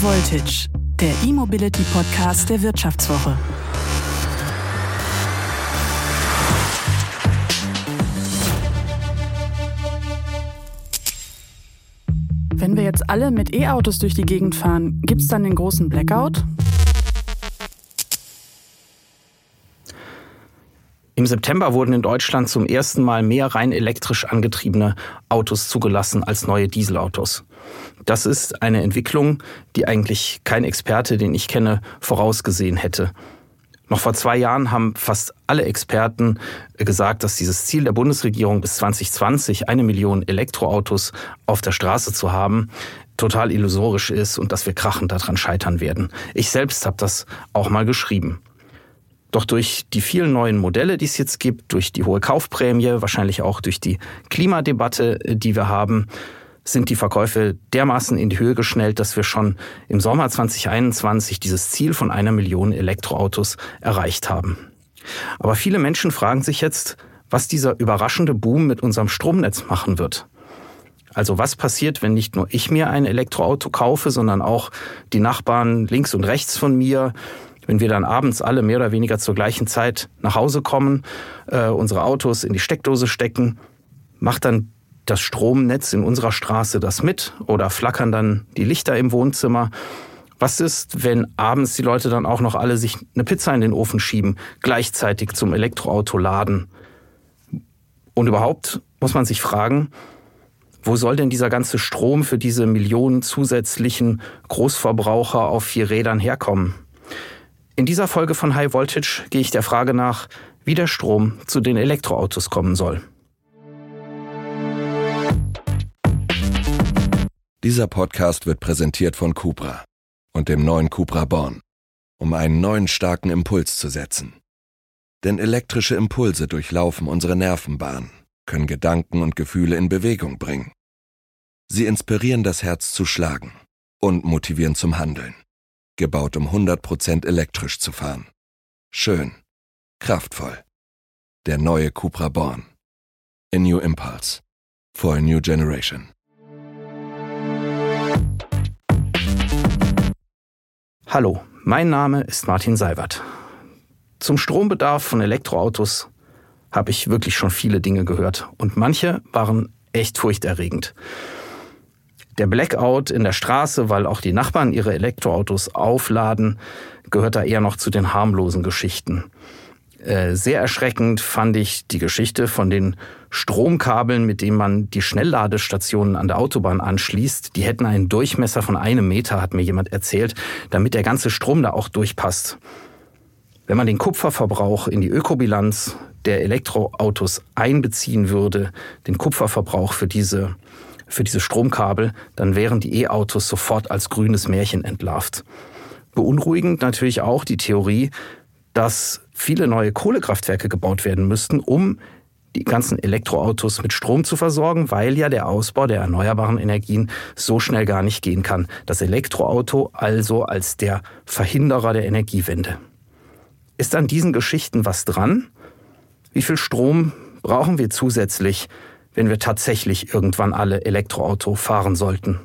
Voltage, der E-Mobility Podcast der Wirtschaftswoche. Wenn wir jetzt alle mit E-Autos durch die Gegend fahren, gibt es dann den großen Blackout? Im September wurden in Deutschland zum ersten Mal mehr rein elektrisch angetriebene Autos zugelassen als neue Dieselautos. Das ist eine Entwicklung, die eigentlich kein Experte, den ich kenne, vorausgesehen hätte. Noch vor zwei Jahren haben fast alle Experten gesagt, dass dieses Ziel der Bundesregierung bis 2020 eine Million Elektroautos auf der Straße zu haben, total illusorisch ist und dass wir krachend daran scheitern werden. Ich selbst habe das auch mal geschrieben. Doch durch die vielen neuen Modelle, die es jetzt gibt, durch die hohe Kaufprämie, wahrscheinlich auch durch die Klimadebatte, äh, die wir haben, sind die Verkäufe dermaßen in die Höhe geschnellt, dass wir schon im Sommer 2021 dieses Ziel von einer Million Elektroautos erreicht haben. Aber viele Menschen fragen sich jetzt, was dieser überraschende Boom mit unserem Stromnetz machen wird. Also was passiert, wenn nicht nur ich mir ein Elektroauto kaufe, sondern auch die Nachbarn links und rechts von mir, wenn wir dann abends alle mehr oder weniger zur gleichen Zeit nach Hause kommen, äh, unsere Autos in die Steckdose stecken, macht dann das Stromnetz in unserer Straße das mit oder flackern dann die Lichter im Wohnzimmer? Was ist, wenn abends die Leute dann auch noch alle sich eine Pizza in den Ofen schieben, gleichzeitig zum Elektroauto laden? Und überhaupt muss man sich fragen, wo soll denn dieser ganze Strom für diese Millionen zusätzlichen Großverbraucher auf vier Rädern herkommen? In dieser Folge von High Voltage gehe ich der Frage nach, wie der Strom zu den Elektroautos kommen soll. Dieser Podcast wird präsentiert von Cupra und dem neuen Cupra Born, um einen neuen starken Impuls zu setzen. Denn elektrische Impulse durchlaufen unsere Nervenbahn, können Gedanken und Gefühle in Bewegung bringen. Sie inspirieren das Herz zu schlagen und motivieren zum Handeln gebaut um 100% elektrisch zu fahren. Schön, kraftvoll. Der neue Cupra Born. A new impulse. For a new generation. Hallo, mein Name ist Martin Seiwert. Zum Strombedarf von Elektroautos habe ich wirklich schon viele Dinge gehört und manche waren echt furchterregend. Der Blackout in der Straße, weil auch die Nachbarn ihre Elektroautos aufladen, gehört da eher noch zu den harmlosen Geschichten. Äh, sehr erschreckend fand ich die Geschichte von den Stromkabeln, mit denen man die Schnellladestationen an der Autobahn anschließt. Die hätten einen Durchmesser von einem Meter, hat mir jemand erzählt, damit der ganze Strom da auch durchpasst. Wenn man den Kupferverbrauch in die Ökobilanz der Elektroautos einbeziehen würde, den Kupferverbrauch für diese für diese Stromkabel, dann wären die E-Autos sofort als grünes Märchen entlarvt. Beunruhigend natürlich auch die Theorie, dass viele neue Kohlekraftwerke gebaut werden müssten, um die ganzen Elektroautos mit Strom zu versorgen, weil ja der Ausbau der erneuerbaren Energien so schnell gar nicht gehen kann. Das Elektroauto also als der Verhinderer der Energiewende. Ist an diesen Geschichten was dran? Wie viel Strom brauchen wir zusätzlich, wenn wir tatsächlich irgendwann alle Elektroauto fahren sollten.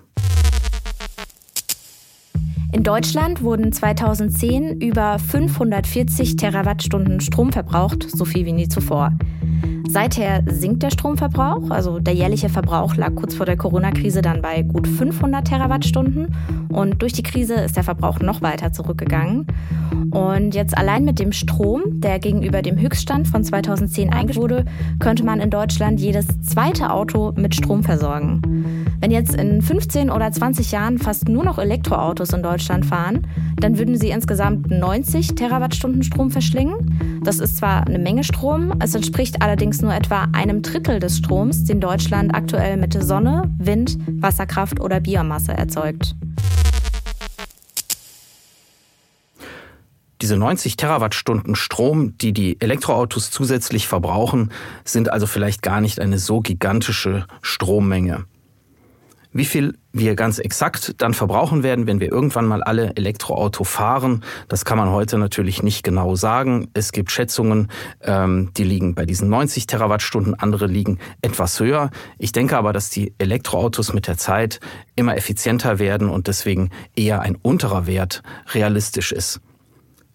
In Deutschland wurden 2010 über 540 Terawattstunden Strom verbraucht, so viel wie nie zuvor. Seither sinkt der Stromverbrauch, also der jährliche Verbrauch lag kurz vor der Corona-Krise dann bei gut 500 Terawattstunden und durch die Krise ist der Verbrauch noch weiter zurückgegangen. Und jetzt allein mit dem Strom, der gegenüber dem Höchststand von 2010 eingeführt wurde, könnte man in Deutschland jedes zweite Auto mit Strom versorgen. Wenn jetzt in 15 oder 20 Jahren fast nur noch Elektroautos in Deutschland fahren, dann würden sie insgesamt 90 Terawattstunden Strom verschlingen. Das ist zwar eine Menge Strom, es entspricht allerdings nur etwa einem Drittel des Stroms, den Deutschland aktuell mit Sonne, Wind, Wasserkraft oder Biomasse erzeugt. Diese 90 Terawattstunden Strom, die die Elektroautos zusätzlich verbrauchen, sind also vielleicht gar nicht eine so gigantische Strommenge. Wie viel wir ganz exakt dann verbrauchen werden, wenn wir irgendwann mal alle Elektroauto fahren, das kann man heute natürlich nicht genau sagen. Es gibt Schätzungen, ähm, die liegen bei diesen 90 Terawattstunden, andere liegen etwas höher. Ich denke aber, dass die Elektroautos mit der Zeit immer effizienter werden und deswegen eher ein unterer Wert realistisch ist.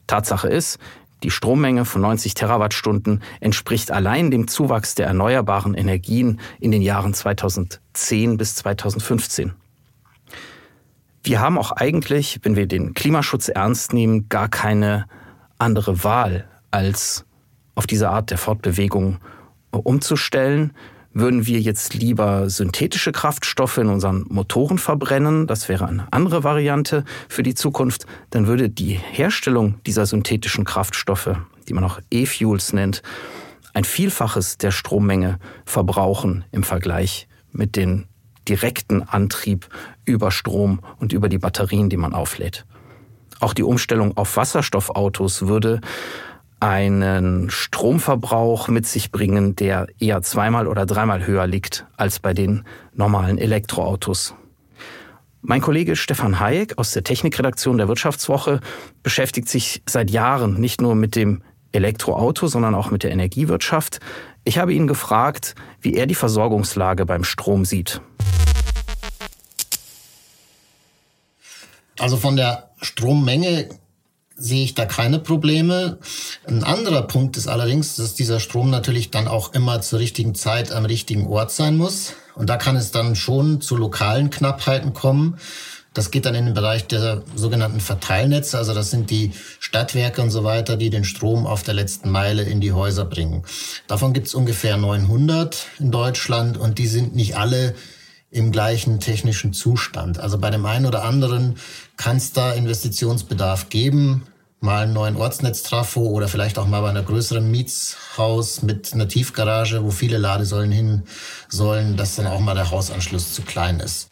Tatsache ist, die Strommenge von 90 Terawattstunden entspricht allein dem Zuwachs der erneuerbaren Energien in den Jahren 2010 bis 2015. Wir haben auch eigentlich, wenn wir den Klimaschutz ernst nehmen, gar keine andere Wahl, als auf diese Art der Fortbewegung umzustellen. Würden wir jetzt lieber synthetische Kraftstoffe in unseren Motoren verbrennen, das wäre eine andere Variante für die Zukunft, dann würde die Herstellung dieser synthetischen Kraftstoffe, die man auch E-Fuels nennt, ein Vielfaches der Strommenge verbrauchen im Vergleich mit dem direkten Antrieb über Strom und über die Batterien, die man auflädt. Auch die Umstellung auf Wasserstoffautos würde einen Stromverbrauch mit sich bringen, der eher zweimal oder dreimal höher liegt als bei den normalen Elektroautos. Mein Kollege Stefan Hayek aus der Technikredaktion der Wirtschaftswoche beschäftigt sich seit Jahren nicht nur mit dem Elektroauto, sondern auch mit der Energiewirtschaft. Ich habe ihn gefragt, wie er die Versorgungslage beim Strom sieht. Also von der Strommenge sehe ich da keine Probleme. Ein anderer Punkt ist allerdings, dass dieser Strom natürlich dann auch immer zur richtigen Zeit am richtigen Ort sein muss. Und da kann es dann schon zu lokalen Knappheiten kommen. Das geht dann in den Bereich der sogenannten Verteilnetze. Also das sind die Stadtwerke und so weiter, die den Strom auf der letzten Meile in die Häuser bringen. Davon gibt es ungefähr 900 in Deutschland und die sind nicht alle im gleichen technischen Zustand. Also bei dem einen oder anderen kann es da Investitionsbedarf geben, mal einen neuen Ortsnetztrafo oder vielleicht auch mal bei einer größeren Mietshaus mit einer Tiefgarage, wo viele Ladesäulen hin sollen, dass dann auch mal der Hausanschluss zu klein ist.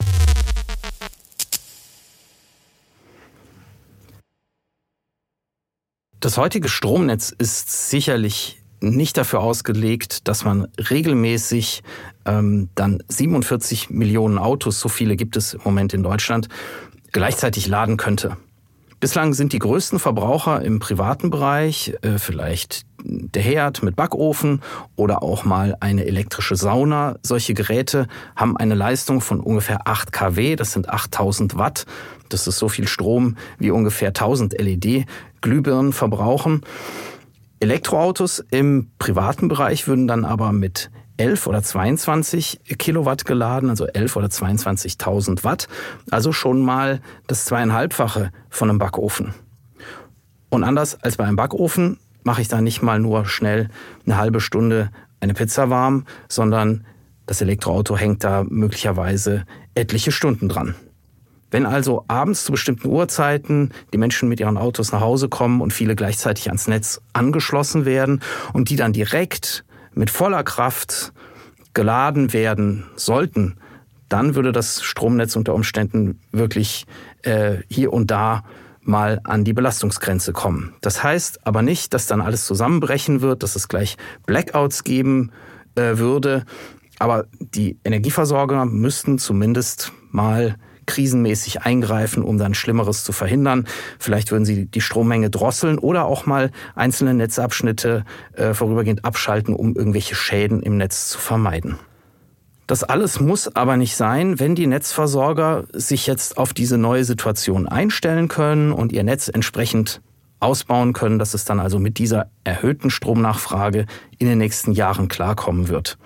Das heutige Stromnetz ist sicherlich nicht dafür ausgelegt, dass man regelmäßig ähm, dann 47 Millionen Autos, so viele gibt es im Moment in Deutschland, gleichzeitig laden könnte. Bislang sind die größten Verbraucher im privaten Bereich äh, vielleicht der Herd mit Backofen oder auch mal eine elektrische Sauna. Solche Geräte haben eine Leistung von ungefähr 8 kW, das sind 8000 Watt. Das ist so viel Strom wie ungefähr 1000 LED-Glühbirnen verbrauchen. Elektroautos im privaten Bereich würden dann aber mit 11 oder 22 Kilowatt geladen, also 11 oder 22.000 Watt, also schon mal das zweieinhalbfache von einem Backofen. Und anders als bei einem Backofen mache ich da nicht mal nur schnell eine halbe Stunde eine Pizza warm, sondern das Elektroauto hängt da möglicherweise etliche Stunden dran. Wenn also abends zu bestimmten Uhrzeiten die Menschen mit ihren Autos nach Hause kommen und viele gleichzeitig ans Netz angeschlossen werden und die dann direkt mit voller Kraft geladen werden sollten, dann würde das Stromnetz unter Umständen wirklich äh, hier und da mal an die Belastungsgrenze kommen. Das heißt aber nicht, dass dann alles zusammenbrechen wird, dass es gleich Blackouts geben äh, würde. Aber die Energieversorger müssten zumindest mal krisenmäßig eingreifen, um dann Schlimmeres zu verhindern. Vielleicht würden sie die Strommenge drosseln oder auch mal einzelne Netzabschnitte äh, vorübergehend abschalten, um irgendwelche Schäden im Netz zu vermeiden. Das alles muss aber nicht sein, wenn die Netzversorger sich jetzt auf diese neue Situation einstellen können und ihr Netz entsprechend ausbauen können, dass es dann also mit dieser erhöhten Stromnachfrage in den nächsten Jahren klarkommen wird.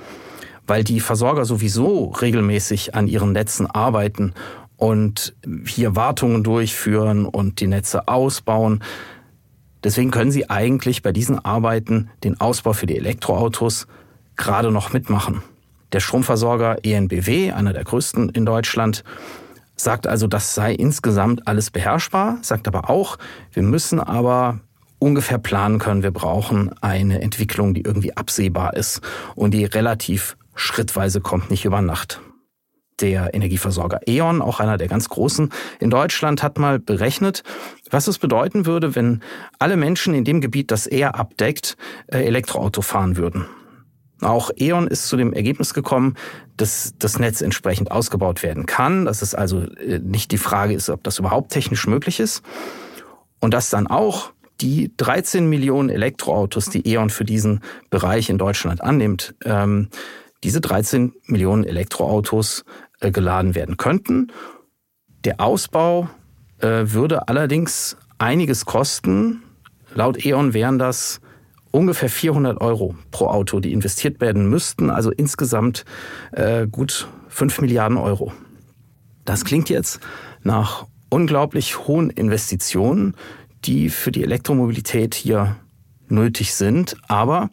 Weil die Versorger sowieso regelmäßig an ihren Netzen arbeiten und hier Wartungen durchführen und die Netze ausbauen. Deswegen können Sie eigentlich bei diesen Arbeiten den Ausbau für die Elektroautos gerade noch mitmachen. Der Stromversorger ENBW, einer der größten in Deutschland, sagt also, das sei insgesamt alles beherrschbar, sagt aber auch, wir müssen aber ungefähr planen können, wir brauchen eine Entwicklung, die irgendwie absehbar ist und die relativ schrittweise kommt, nicht über Nacht der Energieversorger E.ON, auch einer der ganz großen in Deutschland, hat mal berechnet, was es bedeuten würde, wenn alle Menschen in dem Gebiet, das er abdeckt, äh, Elektroauto fahren würden. Auch E.ON ist zu dem Ergebnis gekommen, dass das Netz entsprechend ausgebaut werden kann, dass es also äh, nicht die Frage ist, ob das überhaupt technisch möglich ist und dass dann auch die 13 Millionen Elektroautos, die E.ON für diesen Bereich in Deutschland annimmt, ähm, diese 13 Millionen Elektroautos äh, geladen werden könnten. Der Ausbau äh, würde allerdings einiges kosten. Laut E.ON wären das ungefähr 400 Euro pro Auto, die investiert werden müssten, also insgesamt äh, gut 5 Milliarden Euro. Das klingt jetzt nach unglaublich hohen Investitionen, die für die Elektromobilität hier nötig sind. Aber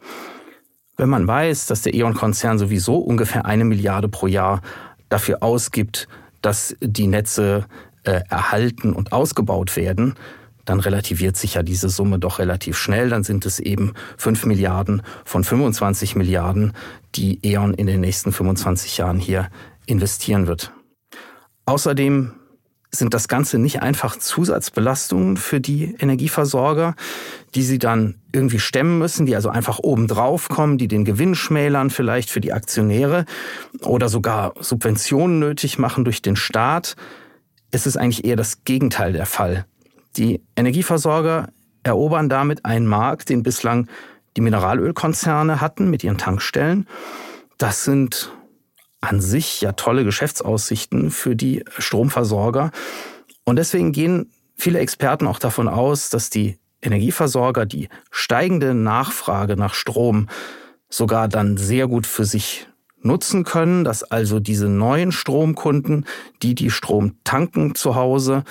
wenn man weiß, dass der E.ON-Konzern sowieso ungefähr eine Milliarde pro Jahr dafür ausgibt, dass die Netze äh, erhalten und ausgebaut werden, dann relativiert sich ja diese Summe doch relativ schnell. Dann sind es eben 5 Milliarden von 25 Milliarden, die E.ON in den nächsten 25 Jahren hier investieren wird. Außerdem sind das Ganze nicht einfach Zusatzbelastungen für die Energieversorger, die sie dann irgendwie stemmen müssen, die also einfach obendrauf kommen, die den Gewinn schmälern vielleicht für die Aktionäre oder sogar Subventionen nötig machen durch den Staat. Es ist eigentlich eher das Gegenteil der Fall. Die Energieversorger erobern damit einen Markt, den bislang die Mineralölkonzerne hatten mit ihren Tankstellen. Das sind an sich ja tolle Geschäftsaussichten für die Stromversorger. Und deswegen gehen viele Experten auch davon aus, dass die Energieversorger die steigende Nachfrage nach Strom sogar dann sehr gut für sich nutzen können, dass also diese neuen Stromkunden, die die Strom tanken zu Hause,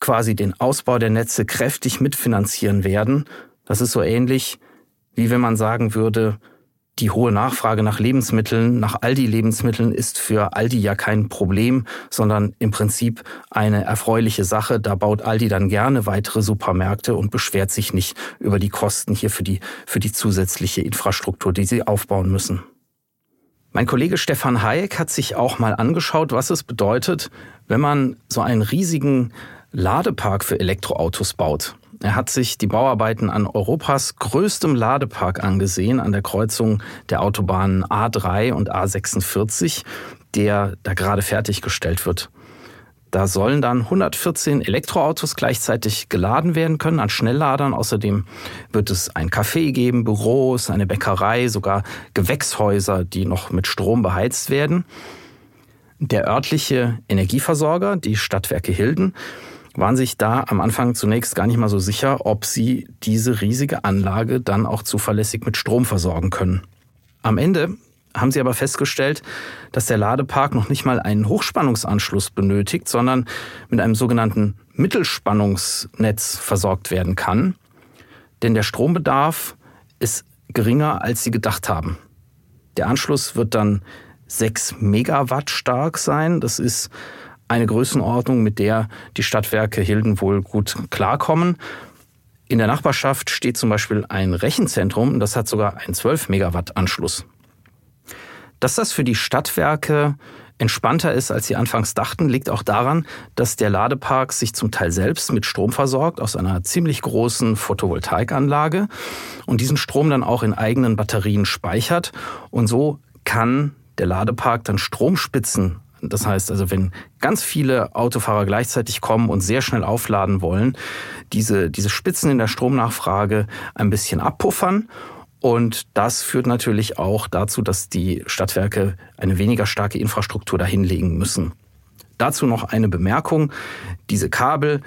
quasi den Ausbau der Netze kräftig mitfinanzieren werden. Das ist so ähnlich, wie wenn man sagen würde, die hohe Nachfrage nach Lebensmitteln, nach Aldi-Lebensmitteln ist für Aldi ja kein Problem, sondern im Prinzip eine erfreuliche Sache. Da baut Aldi dann gerne weitere Supermärkte und beschwert sich nicht über die Kosten hier für die, für die zusätzliche Infrastruktur, die sie aufbauen müssen. Mein Kollege Stefan Hayek hat sich auch mal angeschaut, was es bedeutet, wenn man so einen riesigen Ladepark für Elektroautos baut. Er hat sich die Bauarbeiten an Europas größtem Ladepark angesehen, an der Kreuzung der Autobahnen A3 und A46, der da gerade fertiggestellt wird. Da sollen dann 114 Elektroautos gleichzeitig geladen werden können an Schnellladern. Außerdem wird es ein Café geben, Büros, eine Bäckerei, sogar Gewächshäuser, die noch mit Strom beheizt werden. Der örtliche Energieversorger, die Stadtwerke Hilden, waren sich da am Anfang zunächst gar nicht mal so sicher, ob sie diese riesige Anlage dann auch zuverlässig mit Strom versorgen können. Am Ende haben sie aber festgestellt, dass der Ladepark noch nicht mal einen Hochspannungsanschluss benötigt, sondern mit einem sogenannten Mittelspannungsnetz versorgt werden kann. Denn der Strombedarf ist geringer, als sie gedacht haben. Der Anschluss wird dann 6 Megawatt stark sein. Das ist eine Größenordnung, mit der die Stadtwerke Hilden wohl gut klarkommen. In der Nachbarschaft steht zum Beispiel ein Rechenzentrum, das hat sogar einen 12 Megawatt Anschluss. Dass das für die Stadtwerke entspannter ist, als sie anfangs dachten, liegt auch daran, dass der Ladepark sich zum Teil selbst mit Strom versorgt aus einer ziemlich großen Photovoltaikanlage und diesen Strom dann auch in eigenen Batterien speichert. Und so kann der Ladepark dann Stromspitzen das heißt also, wenn ganz viele Autofahrer gleichzeitig kommen und sehr schnell aufladen wollen, diese, diese Spitzen in der Stromnachfrage ein bisschen abpuffern. Und das führt natürlich auch dazu, dass die Stadtwerke eine weniger starke Infrastruktur dahinlegen müssen. Dazu noch eine Bemerkung. Diese Kabel,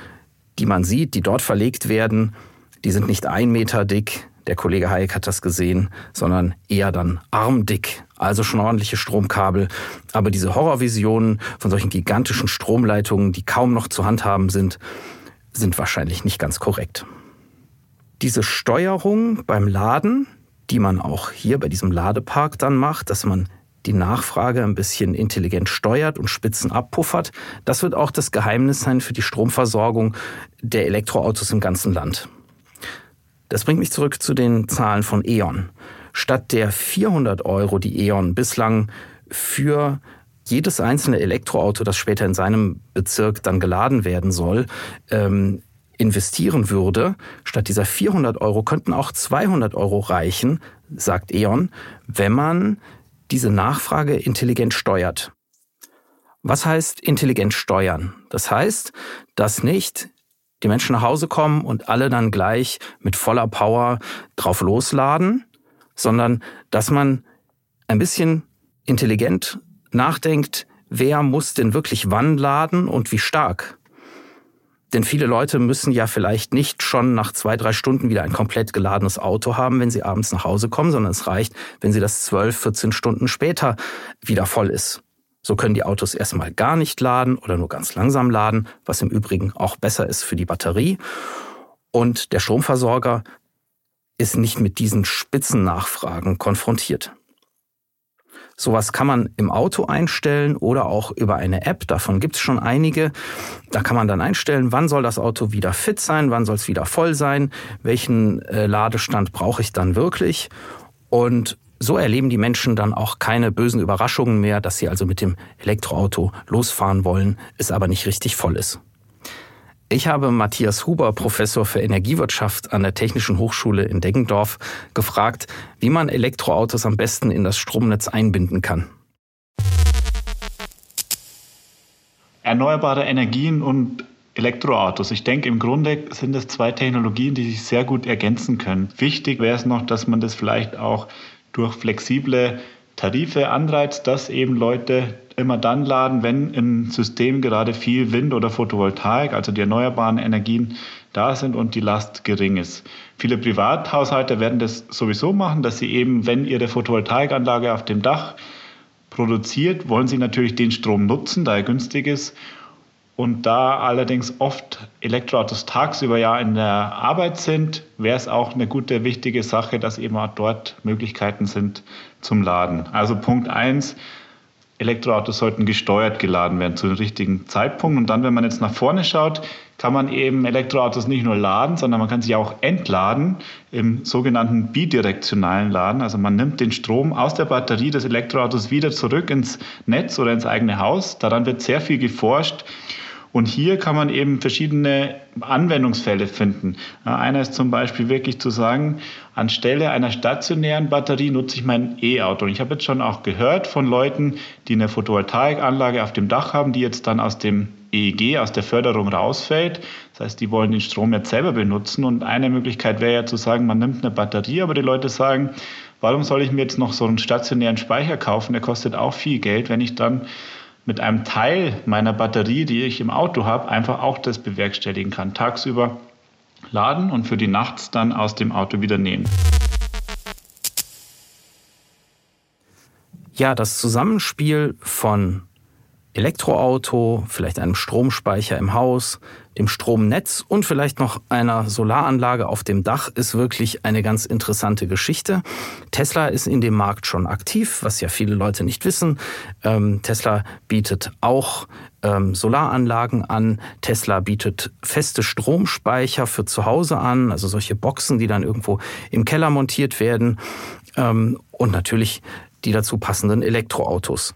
die man sieht, die dort verlegt werden, die sind nicht ein Meter dick, der Kollege Hayek hat das gesehen, sondern eher dann armdick, also schon ordentliche Stromkabel. Aber diese Horrorvisionen von solchen gigantischen Stromleitungen, die kaum noch zu handhaben sind, sind wahrscheinlich nicht ganz korrekt. Diese Steuerung beim Laden, die man auch hier bei diesem Ladepark dann macht, dass man die Nachfrage ein bisschen intelligent steuert und Spitzen abpuffert, das wird auch das Geheimnis sein für die Stromversorgung der Elektroautos im ganzen Land. Das bringt mich zurück zu den Zahlen von E.ON. Statt der 400 Euro, die E.ON bislang für jedes einzelne Elektroauto, das später in seinem Bezirk dann geladen werden soll, ähm, investieren würde, statt dieser 400 Euro könnten auch 200 Euro reichen, sagt E.ON, wenn man diese Nachfrage intelligent steuert. Was heißt intelligent steuern? Das heißt, dass nicht die Menschen nach Hause kommen und alle dann gleich mit voller Power drauf losladen, sondern dass man ein bisschen intelligent nachdenkt, wer muss denn wirklich wann laden und wie stark. Denn viele Leute müssen ja vielleicht nicht schon nach zwei, drei Stunden wieder ein komplett geladenes Auto haben, wenn sie abends nach Hause kommen, sondern es reicht, wenn sie das zwölf, 14 Stunden später wieder voll ist. So können die Autos erstmal gar nicht laden oder nur ganz langsam laden, was im Übrigen auch besser ist für die Batterie. Und der Stromversorger ist nicht mit diesen Spitzennachfragen konfrontiert. Sowas kann man im Auto einstellen oder auch über eine App. Davon gibt es schon einige. Da kann man dann einstellen, wann soll das Auto wieder fit sein, wann soll es wieder voll sein, welchen äh, Ladestand brauche ich dann wirklich. Und so erleben die Menschen dann auch keine bösen Überraschungen mehr, dass sie also mit dem Elektroauto losfahren wollen, es aber nicht richtig voll ist. Ich habe Matthias Huber, Professor für Energiewirtschaft an der Technischen Hochschule in Deggendorf, gefragt, wie man Elektroautos am besten in das Stromnetz einbinden kann. Erneuerbare Energien und Elektroautos. Ich denke, im Grunde sind es zwei Technologien, die sich sehr gut ergänzen können. Wichtig wäre es noch, dass man das vielleicht auch durch flexible Tarife anreizt, dass eben Leute immer dann laden, wenn im System gerade viel Wind oder Photovoltaik, also die erneuerbaren Energien, da sind und die Last gering ist. Viele Privathaushalte werden das sowieso machen, dass sie eben, wenn ihre Photovoltaikanlage auf dem Dach produziert, wollen sie natürlich den Strom nutzen, da er günstig ist und da allerdings oft Elektroautos tagsüber ja in der Arbeit sind, wäre es auch eine gute, wichtige Sache, dass eben auch dort Möglichkeiten sind zum Laden. Also Punkt eins: Elektroautos sollten gesteuert geladen werden zu dem richtigen Zeitpunkt. Und dann, wenn man jetzt nach vorne schaut, kann man eben Elektroautos nicht nur laden, sondern man kann sie auch entladen im sogenannten bidirektionalen Laden. Also man nimmt den Strom aus der Batterie des Elektroautos wieder zurück ins Netz oder ins eigene Haus. Daran wird sehr viel geforscht. Und hier kann man eben verschiedene Anwendungsfälle finden. Einer ist zum Beispiel wirklich zu sagen, anstelle einer stationären Batterie nutze ich mein E-Auto. Und ich habe jetzt schon auch gehört von Leuten, die eine Photovoltaikanlage auf dem Dach haben, die jetzt dann aus dem EEG, aus der Förderung rausfällt. Das heißt, die wollen den Strom jetzt selber benutzen. Und eine Möglichkeit wäre ja zu sagen, man nimmt eine Batterie, aber die Leute sagen, warum soll ich mir jetzt noch so einen stationären Speicher kaufen? Der kostet auch viel Geld, wenn ich dann mit einem Teil meiner Batterie, die ich im Auto habe, einfach auch das bewerkstelligen kann. Tagsüber laden und für die Nachts dann aus dem Auto wieder nehmen. Ja, das Zusammenspiel von Elektroauto, vielleicht einem Stromspeicher im Haus, dem Stromnetz und vielleicht noch einer Solaranlage auf dem Dach ist wirklich eine ganz interessante Geschichte. Tesla ist in dem Markt schon aktiv, was ja viele Leute nicht wissen. Ähm, Tesla bietet auch ähm, Solaranlagen an. Tesla bietet feste Stromspeicher für zu Hause an, also solche Boxen, die dann irgendwo im Keller montiert werden. Ähm, und natürlich die dazu passenden Elektroautos.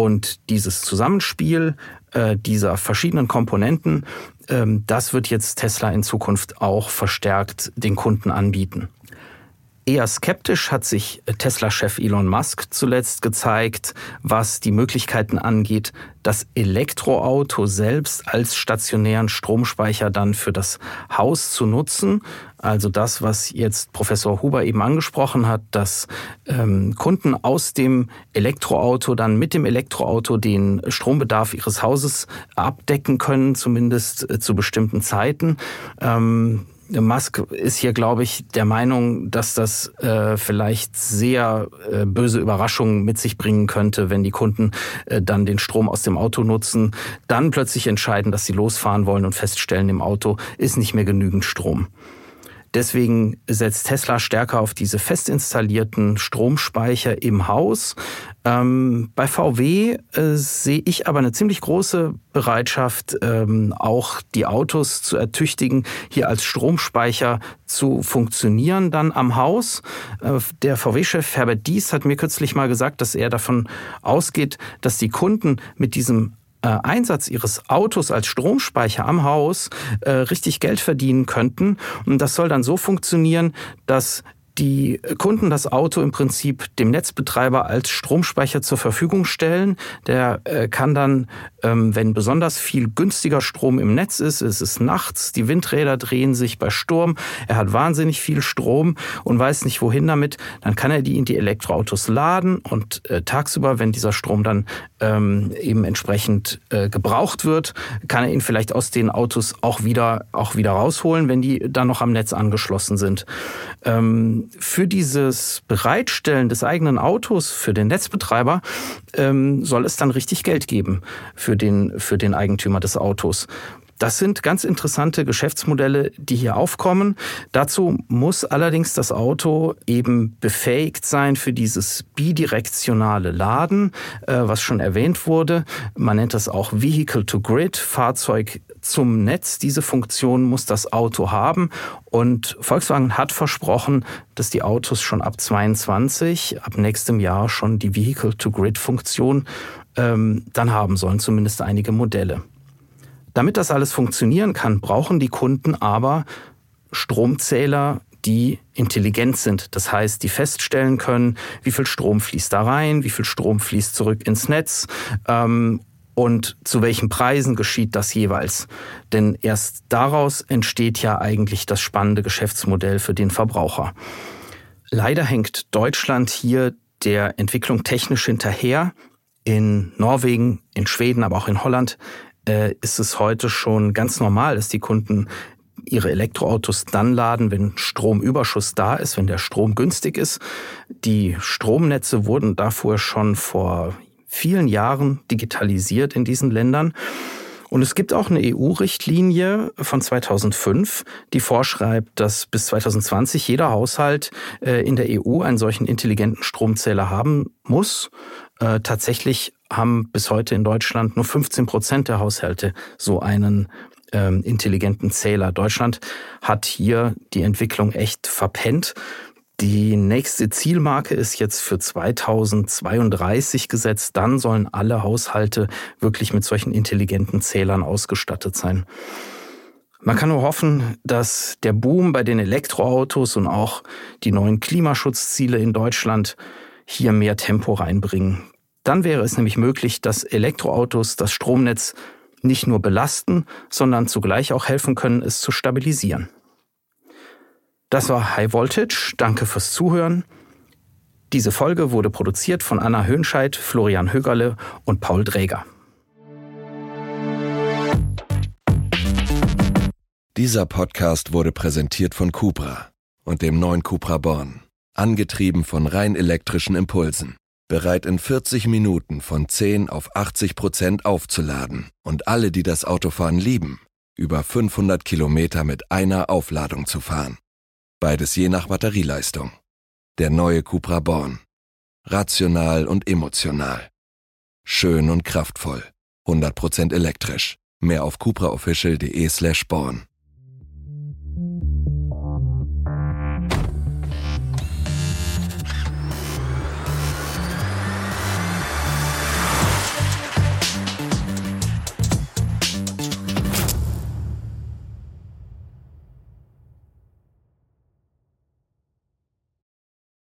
Und dieses Zusammenspiel äh, dieser verschiedenen Komponenten, ähm, das wird jetzt Tesla in Zukunft auch verstärkt den Kunden anbieten. Eher skeptisch hat sich Tesla-Chef Elon Musk zuletzt gezeigt, was die Möglichkeiten angeht, das Elektroauto selbst als stationären Stromspeicher dann für das Haus zu nutzen. Also das, was jetzt Professor Huber eben angesprochen hat, dass ähm, Kunden aus dem Elektroauto dann mit dem Elektroauto den Strombedarf ihres Hauses abdecken können, zumindest äh, zu bestimmten Zeiten. Ähm, Musk ist hier, glaube ich, der Meinung, dass das äh, vielleicht sehr äh, böse Überraschungen mit sich bringen könnte, wenn die Kunden äh, dann den Strom aus dem Auto nutzen, dann plötzlich entscheiden, dass sie losfahren wollen und feststellen, im Auto ist nicht mehr genügend Strom. Deswegen setzt Tesla stärker auf diese fest installierten Stromspeicher im Haus. Ähm, bei VW äh, sehe ich aber eine ziemlich große Bereitschaft, ähm, auch die Autos zu ertüchtigen, hier als Stromspeicher zu funktionieren dann am Haus. Äh, der VW-Chef Herbert Dies hat mir kürzlich mal gesagt, dass er davon ausgeht, dass die Kunden mit diesem äh, Einsatz ihres Autos als Stromspeicher am Haus äh, richtig Geld verdienen könnten. Und das soll dann so funktionieren, dass die Kunden das Auto im Prinzip dem Netzbetreiber als Stromspeicher zur Verfügung stellen. Der äh, kann dann, ähm, wenn besonders viel günstiger Strom im Netz ist, es ist nachts, die Windräder drehen sich bei Sturm, er hat wahnsinnig viel Strom und weiß nicht wohin damit, dann kann er die in die Elektroautos laden und äh, tagsüber, wenn dieser Strom dann ähm, eben entsprechend äh, gebraucht wird, kann er ihn vielleicht aus den Autos auch wieder auch wieder rausholen, wenn die dann noch am Netz angeschlossen sind. Ähm, für dieses Bereitstellen des eigenen Autos für den Netzbetreiber ähm, soll es dann richtig Geld geben für den, für den Eigentümer des Autos. Das sind ganz interessante Geschäftsmodelle, die hier aufkommen. Dazu muss allerdings das Auto eben befähigt sein für dieses bidirektionale Laden, äh, was schon erwähnt wurde. Man nennt das auch Vehicle to Grid, Fahrzeug zum Netz. Diese Funktion muss das Auto haben. Und Volkswagen hat versprochen, dass die Autos schon ab 22, ab nächstem Jahr schon die Vehicle to Grid Funktion ähm, dann haben sollen, zumindest einige Modelle. Damit das alles funktionieren kann, brauchen die Kunden aber Stromzähler, die intelligent sind. Das heißt, die feststellen können, wie viel Strom fließt da rein, wie viel Strom fließt zurück ins Netz ähm, und zu welchen Preisen geschieht das jeweils. Denn erst daraus entsteht ja eigentlich das spannende Geschäftsmodell für den Verbraucher. Leider hängt Deutschland hier der Entwicklung technisch hinterher. In Norwegen, in Schweden, aber auch in Holland äh, ist es heute schon ganz normal, dass die Kunden ihre Elektroautos dann laden, wenn Stromüberschuss da ist, wenn der Strom günstig ist. Die Stromnetze wurden davor schon vor vielen Jahren digitalisiert in diesen Ländern. Und es gibt auch eine EU-Richtlinie von 2005, die vorschreibt, dass bis 2020 jeder Haushalt äh, in der EU einen solchen intelligenten Stromzähler haben muss. Äh, tatsächlich haben bis heute in Deutschland nur 15 Prozent der Haushalte so einen ähm, intelligenten Zähler. Deutschland hat hier die Entwicklung echt verpennt. Die nächste Zielmarke ist jetzt für 2032 gesetzt. Dann sollen alle Haushalte wirklich mit solchen intelligenten Zählern ausgestattet sein. Man kann nur hoffen, dass der Boom bei den Elektroautos und auch die neuen Klimaschutzziele in Deutschland hier mehr Tempo reinbringen. Dann wäre es nämlich möglich, dass Elektroautos das Stromnetz nicht nur belasten, sondern zugleich auch helfen können, es zu stabilisieren. Das war High Voltage. Danke fürs Zuhören. Diese Folge wurde produziert von Anna Höhnscheid, Florian Högerle und Paul Dräger. Dieser Podcast wurde präsentiert von Cupra und dem neuen Cupra Born, angetrieben von rein elektrischen Impulsen bereit in 40 Minuten von 10 auf 80 Prozent aufzuladen und alle, die das Autofahren lieben, über 500 Kilometer mit einer Aufladung zu fahren. Beides je nach Batterieleistung. Der neue Cupra Born. Rational und emotional. Schön und kraftvoll. 100% elektrisch. Mehr auf cupraofficial.de slash born.